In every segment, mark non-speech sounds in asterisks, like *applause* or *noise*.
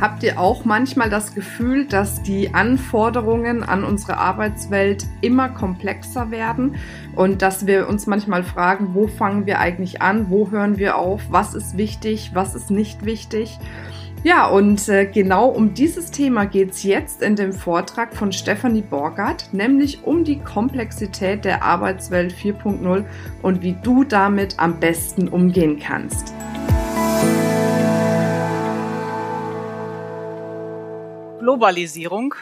Habt ihr auch manchmal das Gefühl, dass die Anforderungen an unsere Arbeitswelt immer komplexer werden und dass wir uns manchmal fragen, wo fangen wir eigentlich an, wo hören wir auf, was ist wichtig, was ist nicht wichtig? Ja, und äh, genau um dieses Thema geht es jetzt in dem Vortrag von Stephanie Borgert, nämlich um die Komplexität der Arbeitswelt 4.0 und wie du damit am besten umgehen kannst. Globalisierung,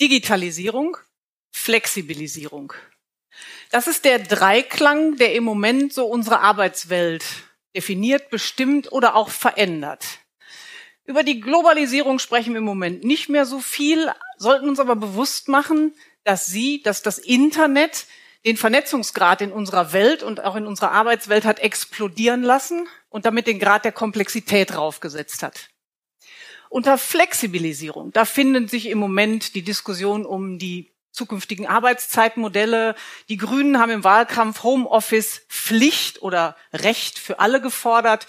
Digitalisierung, Flexibilisierung. Das ist der Dreiklang, der im Moment so unsere Arbeitswelt definiert, bestimmt oder auch verändert. Über die Globalisierung sprechen wir im Moment nicht mehr so viel, sollten uns aber bewusst machen, dass sie, dass das Internet den Vernetzungsgrad in unserer Welt und auch in unserer Arbeitswelt hat explodieren lassen und damit den Grad der Komplexität draufgesetzt hat. Unter Flexibilisierung, da finden sich im Moment die Diskussionen um die zukünftigen Arbeitszeitmodelle. Die Grünen haben im Wahlkampf Homeoffice Pflicht oder Recht für alle gefordert.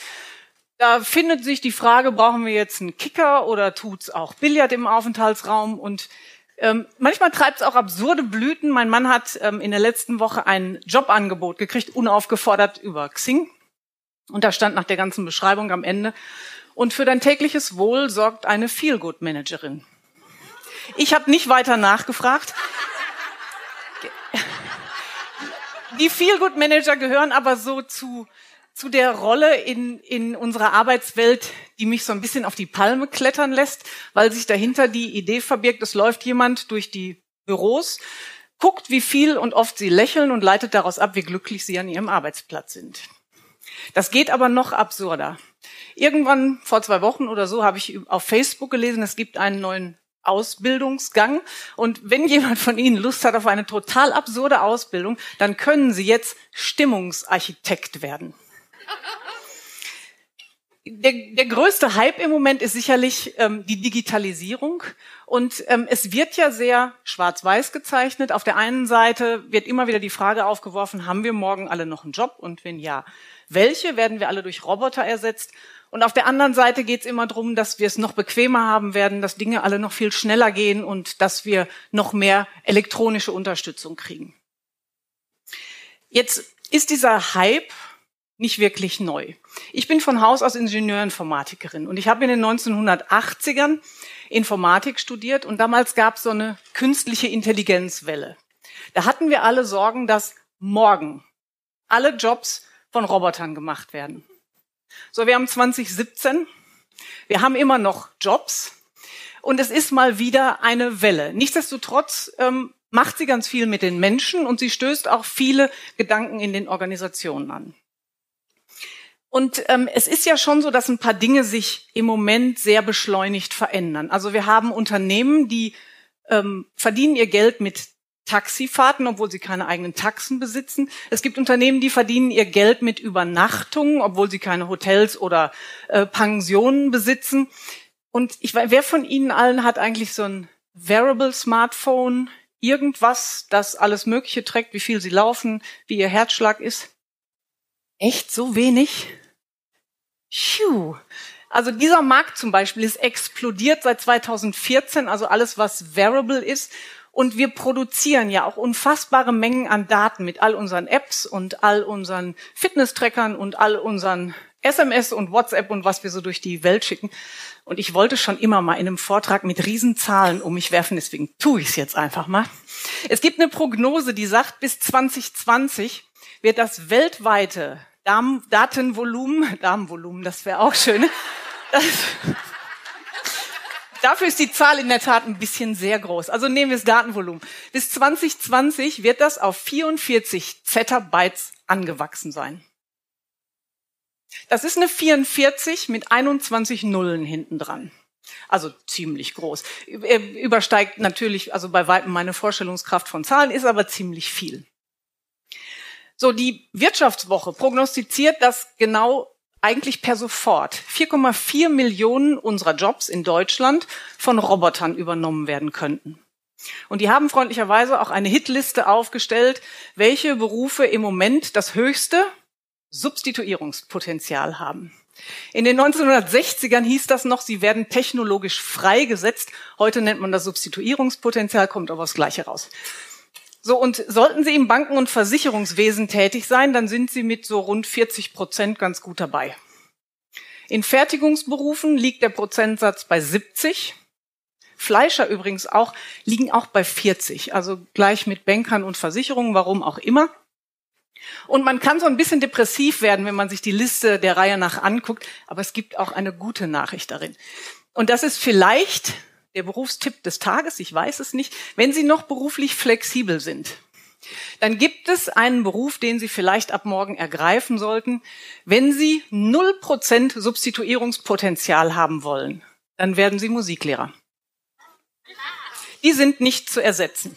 Da findet sich die Frage, brauchen wir jetzt einen Kicker oder tut's auch Billard im Aufenthaltsraum? Und ähm, manchmal treibt es auch absurde Blüten. Mein Mann hat ähm, in der letzten Woche ein Jobangebot gekriegt, unaufgefordert über Xing. Und da stand nach der ganzen Beschreibung am Ende, und für dein tägliches Wohl sorgt eine Feelgood-Managerin. Ich habe nicht weiter nachgefragt. Die Feelgood-Manager gehören aber so zu, zu der Rolle in, in unserer Arbeitswelt, die mich so ein bisschen auf die Palme klettern lässt, weil sich dahinter die Idee verbirgt, es läuft jemand durch die Büros, guckt, wie viel und oft sie lächeln und leitet daraus ab, wie glücklich sie an ihrem Arbeitsplatz sind. Das geht aber noch absurder. Irgendwann vor zwei Wochen oder so habe ich auf Facebook gelesen, es gibt einen neuen Ausbildungsgang. Und wenn jemand von Ihnen Lust hat auf eine total absurde Ausbildung, dann können Sie jetzt Stimmungsarchitekt werden. Der, der größte Hype im Moment ist sicherlich ähm, die Digitalisierung. Und ähm, es wird ja sehr schwarz-weiß gezeichnet. Auf der einen Seite wird immer wieder die Frage aufgeworfen, haben wir morgen alle noch einen Job? Und wenn ja, welche? Werden wir alle durch Roboter ersetzt? Und auf der anderen Seite geht es immer darum, dass wir es noch bequemer haben werden, dass Dinge alle noch viel schneller gehen und dass wir noch mehr elektronische Unterstützung kriegen. Jetzt ist dieser Hype nicht wirklich neu. Ich bin von Haus aus Ingenieurinformatikerin und ich habe in den 1980ern Informatik studiert und damals gab es so eine künstliche Intelligenzwelle. Da hatten wir alle Sorgen, dass morgen alle Jobs von Robotern gemacht werden. So, wir haben 2017. Wir haben immer noch Jobs. Und es ist mal wieder eine Welle. Nichtsdestotrotz ähm, macht sie ganz viel mit den Menschen und sie stößt auch viele Gedanken in den Organisationen an. Und ähm, es ist ja schon so, dass ein paar Dinge sich im Moment sehr beschleunigt verändern. Also wir haben Unternehmen, die ähm, verdienen ihr Geld mit Taxifahrten, obwohl sie keine eigenen Taxen besitzen. Es gibt Unternehmen, die verdienen ihr Geld mit Übernachtungen, obwohl sie keine Hotels oder äh, Pensionen besitzen. Und ich weiß, wer von Ihnen allen hat eigentlich so ein Wearable Smartphone, irgendwas, das alles Mögliche trägt, wie viel Sie laufen, wie Ihr Herzschlag ist? Echt so wenig? Phew. Also dieser Markt zum Beispiel ist explodiert seit 2014, also alles, was Wearable ist. Und wir produzieren ja auch unfassbare Mengen an Daten mit all unseren Apps und all unseren Fitness-Trackern und all unseren SMS und WhatsApp und was wir so durch die Welt schicken. Und ich wollte schon immer mal in einem Vortrag mit Riesenzahlen um mich werfen, deswegen tue ich es jetzt einfach mal. Es gibt eine Prognose, die sagt, bis 2020 wird das weltweite Datenvolumen, Damenvolumen, das wäre auch schön, das, Dafür ist die Zahl in der Tat ein bisschen sehr groß. Also nehmen wir das Datenvolumen. Bis 2020 wird das auf 44 Zettabytes angewachsen sein. Das ist eine 44 mit 21 Nullen hinten dran. Also ziemlich groß. Übersteigt natürlich, also bei weitem meine Vorstellungskraft von Zahlen, ist aber ziemlich viel. So, die Wirtschaftswoche prognostiziert, dass genau eigentlich per sofort 4,4 Millionen unserer Jobs in Deutschland von Robotern übernommen werden könnten. Und die haben freundlicherweise auch eine Hitliste aufgestellt, welche Berufe im Moment das höchste Substituierungspotenzial haben. In den 1960ern hieß das noch, sie werden technologisch freigesetzt. Heute nennt man das Substituierungspotenzial, kommt aber das Gleiche raus. So, und sollten Sie im Banken- und Versicherungswesen tätig sein, dann sind Sie mit so rund 40 Prozent ganz gut dabei. In Fertigungsberufen liegt der Prozentsatz bei 70. Fleischer übrigens auch, liegen auch bei 40, also gleich mit Bankern und Versicherungen, warum auch immer. Und man kann so ein bisschen depressiv werden, wenn man sich die Liste der Reihe nach anguckt, aber es gibt auch eine gute Nachricht darin. Und das ist vielleicht der Berufstipp des Tages, ich weiß es nicht, wenn Sie noch beruflich flexibel sind. Dann gibt es einen Beruf, den Sie vielleicht ab morgen ergreifen sollten. Wenn Sie 0% Substituierungspotenzial haben wollen, dann werden Sie Musiklehrer. Die sind nicht zu ersetzen.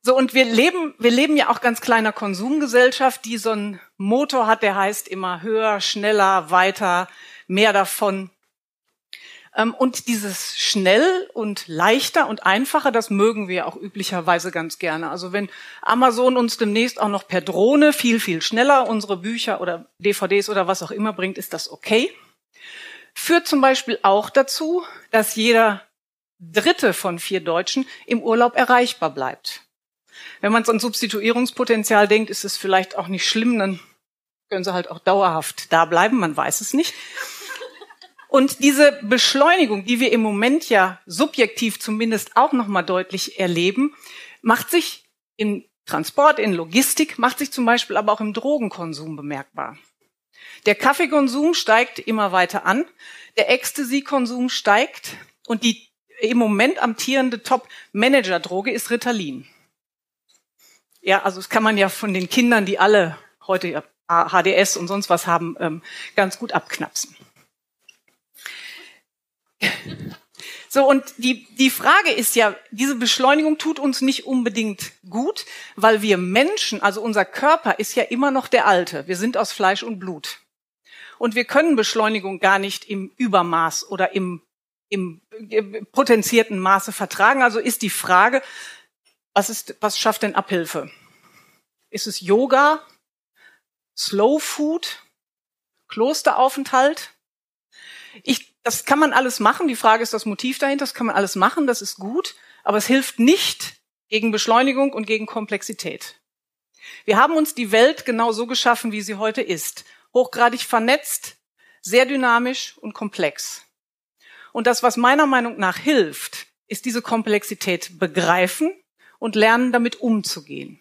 So, und wir leben, wir leben ja auch ganz kleiner Konsumgesellschaft, die so einen Motor hat, der heißt immer höher, schneller, weiter, mehr davon. Ähm, und dieses schnell und leichter und einfacher, das mögen wir auch üblicherweise ganz gerne. Also wenn Amazon uns demnächst auch noch per Drohne viel, viel schneller unsere Bücher oder DVDs oder was auch immer bringt, ist das okay. Führt zum Beispiel auch dazu, dass jeder Dritte von vier Deutschen im Urlaub erreichbar bleibt. Wenn man so an Substituierungspotenzial denkt, ist es vielleicht auch nicht schlimm, dann können sie halt auch dauerhaft da bleiben, man weiß es nicht. Und diese Beschleunigung, die wir im Moment ja subjektiv zumindest auch nochmal deutlich erleben, macht sich in Transport, in Logistik, macht sich zum Beispiel aber auch im Drogenkonsum bemerkbar. Der Kaffeekonsum steigt immer weiter an, der Ecstasy-Konsum steigt und die im Moment amtierende Top-Manager-Droge ist Ritalin. Ja, also das kann man ja von den Kindern, die alle heute HDS und sonst was haben, ähm, ganz gut abknapsen. *laughs* So, und die, die Frage ist ja, diese Beschleunigung tut uns nicht unbedingt gut, weil wir Menschen, also unser Körper ist ja immer noch der alte. Wir sind aus Fleisch und Blut. Und wir können Beschleunigung gar nicht im Übermaß oder im, im potenzierten Maße vertragen. Also ist die Frage, was, ist, was schafft denn Abhilfe? Ist es Yoga, Slow Food, Klosteraufenthalt? Ich, das kann man alles machen. Die Frage ist das Motiv dahinter. Das kann man alles machen. Das ist gut. Aber es hilft nicht gegen Beschleunigung und gegen Komplexität. Wir haben uns die Welt genau so geschaffen, wie sie heute ist. Hochgradig vernetzt, sehr dynamisch und komplex. Und das, was meiner Meinung nach hilft, ist diese Komplexität begreifen und lernen, damit umzugehen.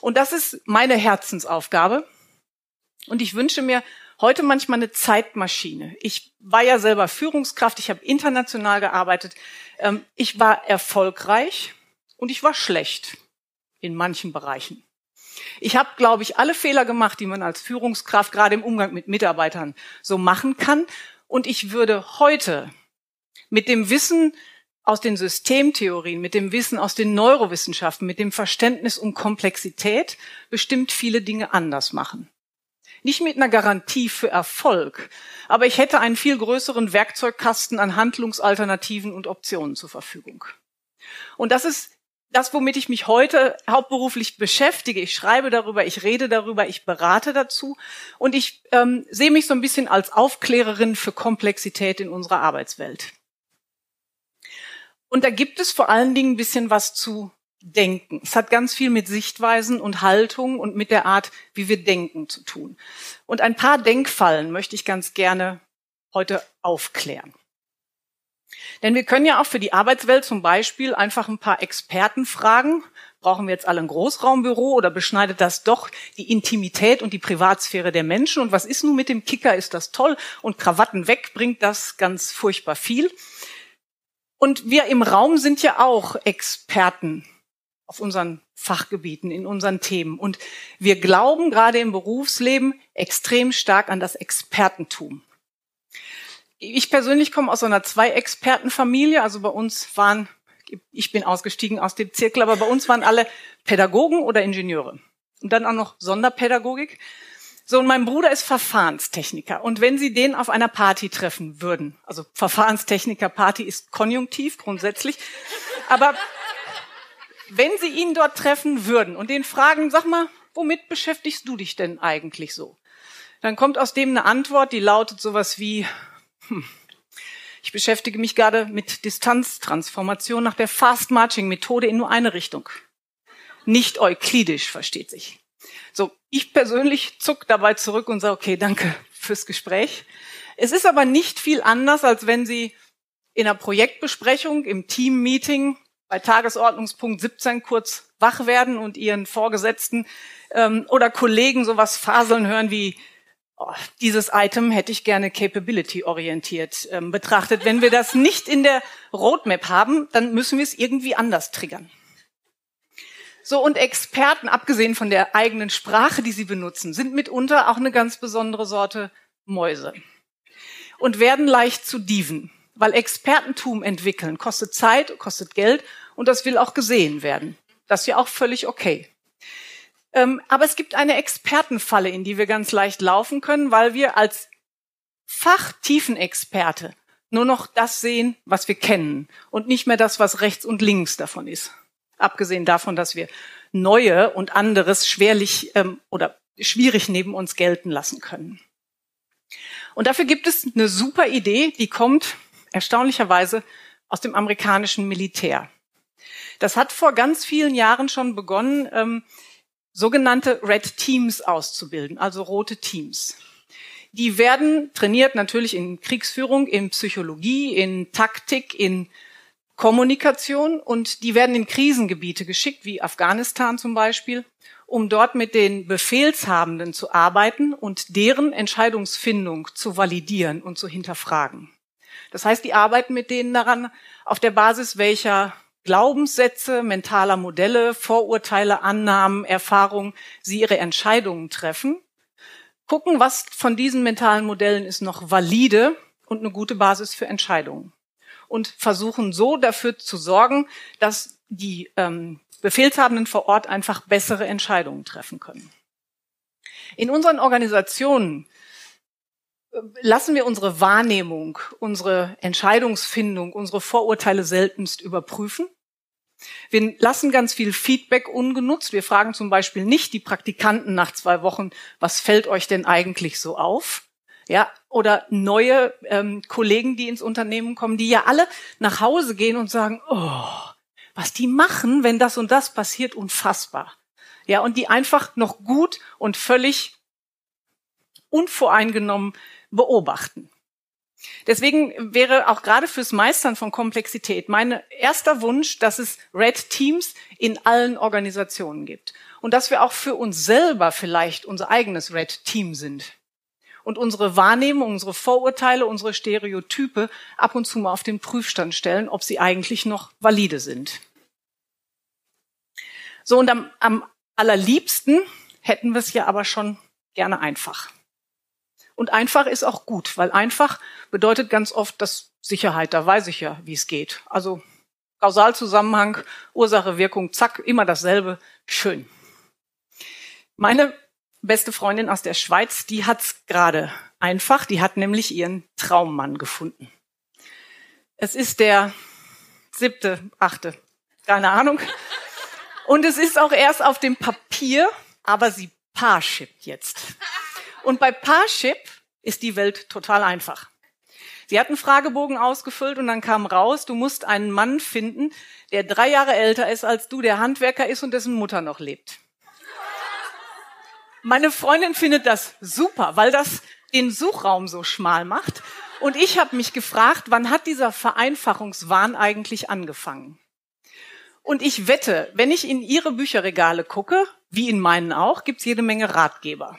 Und das ist meine Herzensaufgabe. Und ich wünsche mir heute manchmal eine Zeitmaschine. Ich war ja selber Führungskraft, ich habe international gearbeitet. Ähm, ich war erfolgreich und ich war schlecht in manchen Bereichen. Ich habe, glaube ich, alle Fehler gemacht, die man als Führungskraft gerade im Umgang mit Mitarbeitern so machen kann. Und ich würde heute mit dem Wissen aus den Systemtheorien, mit dem Wissen aus den Neurowissenschaften, mit dem Verständnis um Komplexität bestimmt viele Dinge anders machen. Nicht mit einer Garantie für Erfolg, aber ich hätte einen viel größeren Werkzeugkasten an Handlungsalternativen und Optionen zur Verfügung. Und das ist das, womit ich mich heute hauptberuflich beschäftige. Ich schreibe darüber, ich rede darüber, ich berate dazu und ich ähm, sehe mich so ein bisschen als Aufklärerin für Komplexität in unserer Arbeitswelt. Und da gibt es vor allen Dingen ein bisschen was zu denken. Es hat ganz viel mit Sichtweisen und Haltung und mit der Art, wie wir denken zu tun. Und ein paar Denkfallen möchte ich ganz gerne heute aufklären. Denn wir können ja auch für die Arbeitswelt zum Beispiel einfach ein paar Experten fragen. Brauchen wir jetzt alle ein Großraumbüro oder beschneidet das doch die Intimität und die Privatsphäre der Menschen? Und was ist nun mit dem Kicker? Ist das toll? Und Krawatten weg bringt das ganz furchtbar viel. Und wir im Raum sind ja auch Experten auf unseren Fachgebieten, in unseren Themen. Und wir glauben gerade im Berufsleben extrem stark an das Expertentum. Ich persönlich komme aus einer Zwei-Experten-Familie. Also bei uns waren, ich bin ausgestiegen aus dem Zirkel, aber bei uns waren alle Pädagogen oder Ingenieure. Und dann auch noch Sonderpädagogik. So, und mein Bruder ist Verfahrenstechniker. Und wenn Sie den auf einer Party treffen würden, also Verfahrenstechniker Party ist konjunktiv grundsätzlich, aber wenn Sie ihn dort treffen würden und den fragen, sag mal, womit beschäftigst du dich denn eigentlich so? Dann kommt aus dem eine Antwort, die lautet sowas wie, hm, ich beschäftige mich gerade mit Distanztransformation nach der Fast-Marching-Methode in nur eine Richtung. Nicht euklidisch, versteht sich. So, ich persönlich zuck dabei zurück und sage, okay, danke fürs Gespräch. Es ist aber nicht viel anders, als wenn Sie in einer Projektbesprechung, im Team-Meeting bei Tagesordnungspunkt 17 kurz wach werden und Ihren Vorgesetzten ähm, oder Kollegen sowas faseln hören wie, oh, dieses Item hätte ich gerne capability-orientiert ähm, betrachtet. Wenn wir das nicht in der Roadmap haben, dann müssen wir es irgendwie anders triggern. So, und Experten, abgesehen von der eigenen Sprache, die sie benutzen, sind mitunter auch eine ganz besondere Sorte Mäuse und werden leicht zu Dieven, weil Expertentum entwickeln kostet Zeit, kostet Geld und das will auch gesehen werden. Das ist ja auch völlig okay. Ähm, aber es gibt eine Expertenfalle, in die wir ganz leicht laufen können, weil wir als Fachtiefenexperte nur noch das sehen, was wir kennen und nicht mehr das, was rechts und links davon ist. Abgesehen davon, dass wir neue und anderes schwerlich ähm, oder schwierig neben uns gelten lassen können. Und dafür gibt es eine super Idee, die kommt erstaunlicherweise aus dem amerikanischen Militär. Das hat vor ganz vielen Jahren schon begonnen, ähm, sogenannte Red Teams auszubilden, also rote Teams. Die werden trainiert natürlich in Kriegsführung, in Psychologie, in Taktik, in Kommunikation und die werden in Krisengebiete geschickt, wie Afghanistan zum Beispiel, um dort mit den Befehlshabenden zu arbeiten und deren Entscheidungsfindung zu validieren und zu hinterfragen. Das heißt, die arbeiten mit denen daran, auf der Basis welcher Glaubenssätze, mentaler Modelle, Vorurteile, Annahmen, Erfahrungen sie ihre Entscheidungen treffen, gucken, was von diesen mentalen Modellen ist noch valide und eine gute Basis für Entscheidungen und versuchen so dafür zu sorgen, dass die ähm, Befehlshabenden vor Ort einfach bessere Entscheidungen treffen können. In unseren Organisationen lassen wir unsere Wahrnehmung, unsere Entscheidungsfindung, unsere Vorurteile seltenst überprüfen. Wir lassen ganz viel Feedback ungenutzt. Wir fragen zum Beispiel nicht die Praktikanten nach zwei Wochen, was fällt euch denn eigentlich so auf? Ja, oder neue ähm, Kollegen, die ins Unternehmen kommen, die ja alle nach Hause gehen und sagen, oh, was die machen, wenn das und das passiert, unfassbar. Ja, und die einfach noch gut und völlig unvoreingenommen beobachten. Deswegen wäre auch gerade fürs Meistern von Komplexität mein erster Wunsch, dass es Red Teams in allen Organisationen gibt und dass wir auch für uns selber vielleicht unser eigenes Red Team sind und unsere Wahrnehmung, unsere Vorurteile, unsere Stereotype ab und zu mal auf den Prüfstand stellen, ob sie eigentlich noch valide sind. So, und am, am allerliebsten hätten wir es ja aber schon gerne einfach. Und einfach ist auch gut, weil einfach bedeutet ganz oft das Sicherheit. Da weiß ich ja, wie es geht. Also Kausalzusammenhang, Ursache, Wirkung, zack, immer dasselbe. Schön. Meine beste Freundin aus der Schweiz, die hat's gerade einfach. Die hat nämlich ihren Traummann gefunden. Es ist der siebte, achte, keine Ahnung. Und es ist auch erst auf dem Papier, aber sie Parshippt jetzt. Und bei Parship ist die Welt total einfach. Sie hat einen Fragebogen ausgefüllt und dann kam raus, du musst einen Mann finden, der drei Jahre älter ist als du, der Handwerker ist und dessen Mutter noch lebt. Meine Freundin findet das super, weil das den Suchraum so schmal macht. Und ich habe mich gefragt, wann hat dieser Vereinfachungswahn eigentlich angefangen? Und ich wette, wenn ich in Ihre Bücherregale gucke, wie in meinen auch, gibt's jede Menge Ratgeber.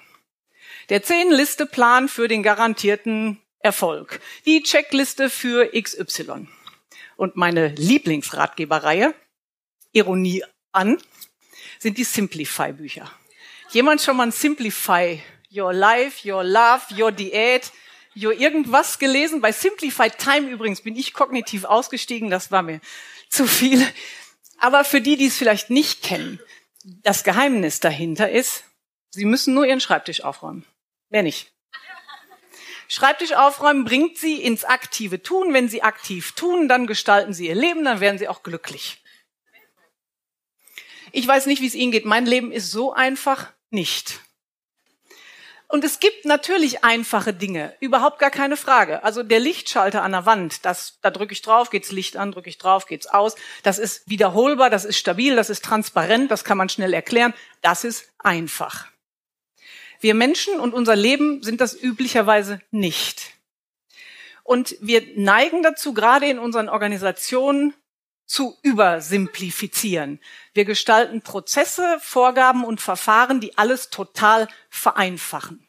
Der Zehn-Liste-Plan für den garantierten Erfolg. Die Checkliste für XY. Und meine Lieblingsratgeberreihe, Ironie an, sind die Simplify-Bücher. Jemand schon mal ein Simplify Your Life, Your Love, Your Diät, Your irgendwas gelesen? Bei Simplify Time übrigens bin ich kognitiv ausgestiegen, das war mir zu viel. Aber für die, die es vielleicht nicht kennen, das Geheimnis dahinter ist, Sie müssen nur Ihren Schreibtisch aufräumen. Mehr nicht. Schreibtisch aufräumen bringt sie ins aktive Tun. Wenn sie aktiv tun, dann gestalten sie ihr Leben, dann werden sie auch glücklich. Ich weiß nicht, wie es Ihnen geht. Mein Leben ist so einfach nicht. Und es gibt natürlich einfache Dinge, überhaupt gar keine Frage. Also der Lichtschalter an der Wand, das, da drücke ich drauf, geht's Licht an, drücke ich drauf, geht's aus. Das ist wiederholbar, das ist stabil, das ist transparent, das kann man schnell erklären. Das ist einfach. Wir Menschen und unser Leben sind das üblicherweise nicht. Und wir neigen dazu, gerade in unseren Organisationen zu übersimplifizieren. Wir gestalten Prozesse, Vorgaben und Verfahren, die alles total vereinfachen.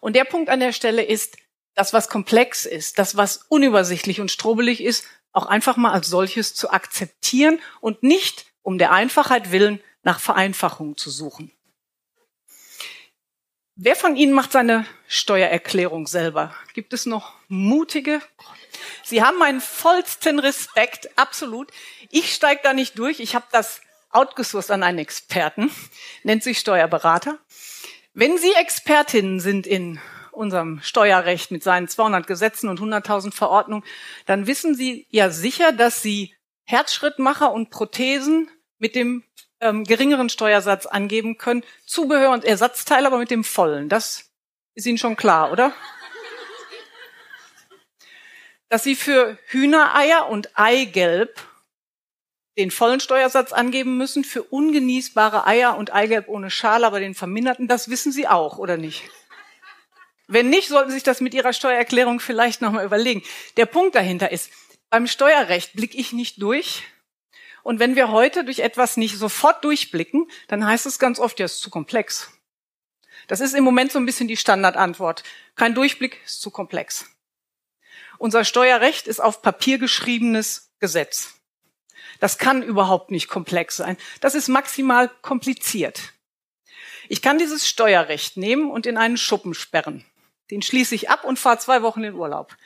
Und der Punkt an der Stelle ist, das, was komplex ist, das, was unübersichtlich und strobelig ist, auch einfach mal als solches zu akzeptieren und nicht um der Einfachheit willen nach Vereinfachung zu suchen. Wer von Ihnen macht seine Steuererklärung selber? Gibt es noch mutige? Sie haben meinen vollsten Respekt, absolut. Ich steige da nicht durch. Ich habe das outgesourced an einen Experten, nennt sich Steuerberater. Wenn Sie Expertinnen sind in unserem Steuerrecht mit seinen 200 Gesetzen und 100.000 Verordnungen, dann wissen Sie ja sicher, dass Sie Herzschrittmacher und Prothesen mit dem ähm, geringeren Steuersatz angeben können. Zubehör und Ersatzteile aber mit dem vollen. Das ist Ihnen schon klar, oder? Dass Sie für Hühnereier und Eigelb den vollen Steuersatz angeben müssen, für ungenießbare Eier und Eigelb ohne Schale, aber den verminderten, das wissen Sie auch, oder nicht? Wenn nicht, sollten Sie sich das mit Ihrer Steuererklärung vielleicht nochmal überlegen. Der Punkt dahinter ist, beim Steuerrecht blicke ich nicht durch, und wenn wir heute durch etwas nicht sofort durchblicken, dann heißt es ganz oft, ja, es ist zu komplex. Das ist im Moment so ein bisschen die Standardantwort. Kein Durchblick ist zu komplex. Unser Steuerrecht ist auf Papier geschriebenes Gesetz. Das kann überhaupt nicht komplex sein. Das ist maximal kompliziert. Ich kann dieses Steuerrecht nehmen und in einen Schuppen sperren. Den schließe ich ab und fahre zwei Wochen in Urlaub.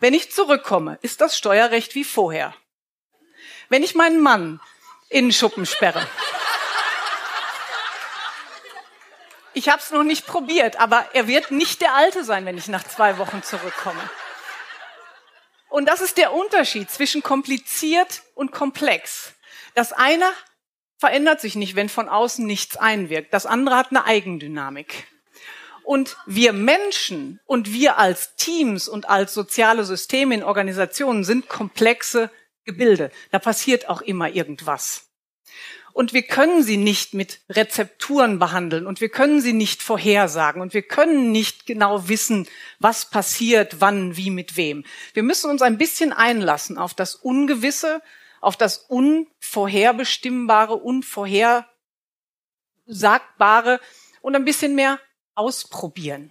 Wenn ich zurückkomme, ist das Steuerrecht wie vorher. Wenn ich meinen Mann in den Schuppen sperre. Ich habe es noch nicht probiert, aber er wird nicht der Alte sein, wenn ich nach zwei Wochen zurückkomme. Und das ist der Unterschied zwischen kompliziert und komplex. Das eine verändert sich nicht, wenn von außen nichts einwirkt. Das andere hat eine Eigendynamik. Und wir Menschen und wir als Teams und als soziale Systeme in Organisationen sind komplexe Gebilde. Da passiert auch immer irgendwas. Und wir können sie nicht mit Rezepturen behandeln und wir können sie nicht vorhersagen und wir können nicht genau wissen, was passiert, wann, wie, mit wem. Wir müssen uns ein bisschen einlassen auf das Ungewisse, auf das Unvorherbestimmbare, Unvorhersagbare und ein bisschen mehr ausprobieren.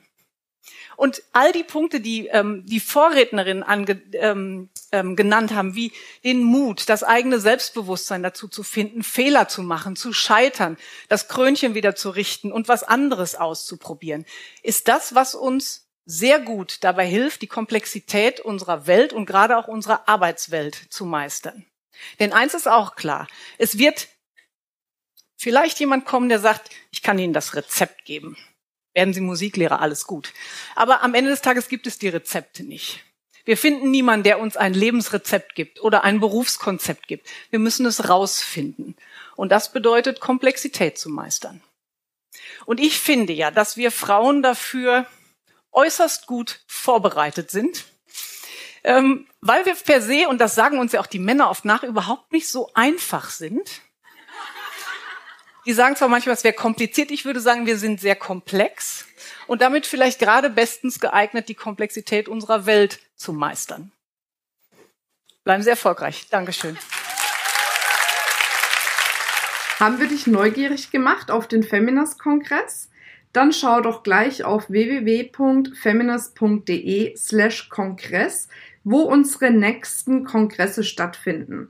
Und all die Punkte, die ähm, die Vorrednerinnen ange, ähm, ähm, genannt haben, wie den Mut, das eigene Selbstbewusstsein dazu zu finden, Fehler zu machen, zu scheitern, das Krönchen wieder zu richten und was anderes auszuprobieren, ist das, was uns sehr gut dabei hilft, die Komplexität unserer Welt und gerade auch unserer Arbeitswelt zu meistern. Denn eins ist auch klar, es wird vielleicht jemand kommen, der sagt, ich kann Ihnen das Rezept geben werden Sie Musiklehrer, alles gut. Aber am Ende des Tages gibt es die Rezepte nicht. Wir finden niemanden, der uns ein Lebensrezept gibt oder ein Berufskonzept gibt. Wir müssen es rausfinden. Und das bedeutet, Komplexität zu meistern. Und ich finde ja, dass wir Frauen dafür äußerst gut vorbereitet sind, ähm, weil wir per se, und das sagen uns ja auch die Männer oft nach, überhaupt nicht so einfach sind die sagen zwar manchmal, es wäre kompliziert, ich würde sagen, wir sind sehr komplex und damit vielleicht gerade bestens geeignet, die Komplexität unserer Welt zu meistern. Bleiben Sie erfolgreich. Dankeschön. Haben wir dich neugierig gemacht auf den Feminist-Kongress? Dann schau doch gleich auf www.feminist.de slash Kongress, wo unsere nächsten Kongresse stattfinden.